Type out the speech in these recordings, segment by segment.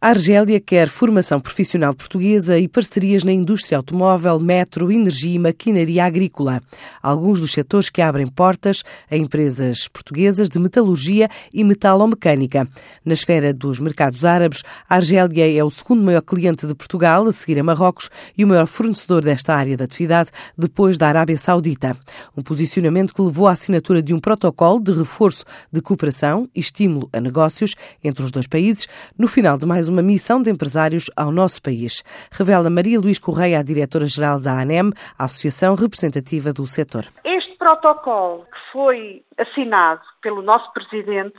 A Argélia quer formação profissional portuguesa e parcerias na indústria automóvel, metro, energia e maquinaria agrícola. Alguns dos setores que abrem portas a empresas portuguesas de metalurgia e metalomecânica. Na esfera dos mercados árabes, a Argélia é o segundo maior cliente de Portugal, a seguir a Marrocos, e o maior fornecedor desta área de atividade, depois da Arábia Saudita. Um posicionamento que levou à assinatura de um protocolo de reforço de cooperação e estímulo a negócios entre os dois países no final de mais uma missão de empresários ao nosso país, revela Maria Luís Correia, a diretora-geral da ANEM, a associação representativa do setor. Este protocolo que foi assinado pelo nosso presidente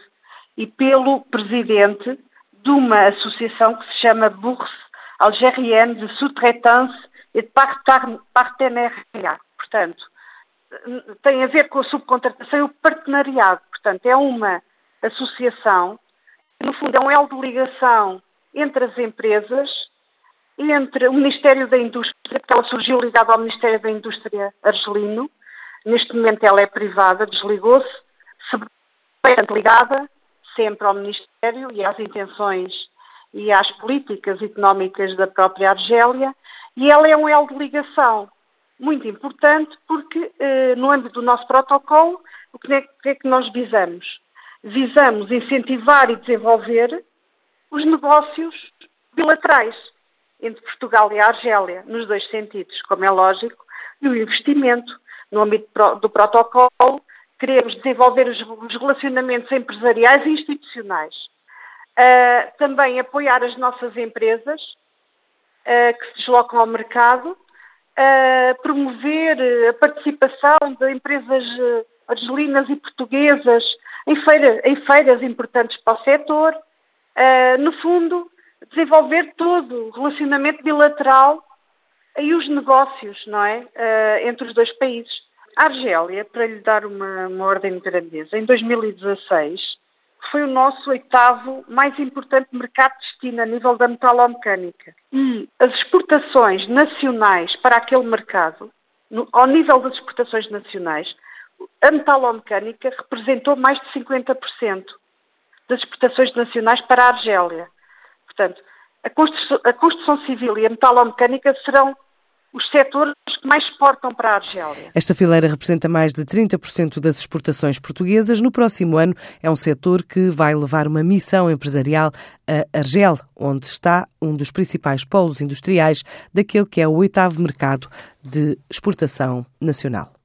e pelo presidente de uma associação que se chama Bourse Algérienne de Sous-Traitance et de Partenariat. Portanto, tem a ver com a subcontratação e o partenariado. Portanto, é uma associação, no fundo é um elo de ligação entre as empresas, entre o Ministério da Indústria, porque ela surgiu ligada ao Ministério da Indústria argelino, neste momento ela é privada, desligou-se, bastante ligada sempre ao Ministério e às intenções e às políticas económicas da própria Argélia, e ela é um elo de ligação muito importante porque, eh, no âmbito do nosso protocolo, o que é, que é que nós visamos? Visamos incentivar e desenvolver os negócios bilaterais entre Portugal e a Argélia, nos dois sentidos, como é lógico, e o investimento. No âmbito do protocolo, queremos desenvolver os relacionamentos empresariais e institucionais. Uh, também apoiar as nossas empresas uh, que se deslocam ao mercado, uh, promover a participação de empresas argelinas e portuguesas em, feira, em feiras importantes para o setor, no fundo, desenvolver todo o relacionamento bilateral e os negócios, não é? entre os dois países. A Argélia, para lhe dar uma, uma ordem de grandeza, em 2016 foi o nosso oitavo mais importante mercado de destino a nível da metalomecânica. E as exportações nacionais para aquele mercado, no, ao nível das exportações nacionais, a metalomecânica representou mais de 50% das exportações nacionais para a Argélia. Portanto, a construção, a construção civil e a metalomecânica serão os setores que mais exportam para a Argélia. Esta fileira representa mais de 30% das exportações portuguesas. No próximo ano é um setor que vai levar uma missão empresarial a Argel, onde está um dos principais polos industriais daquele que é o oitavo mercado de exportação nacional.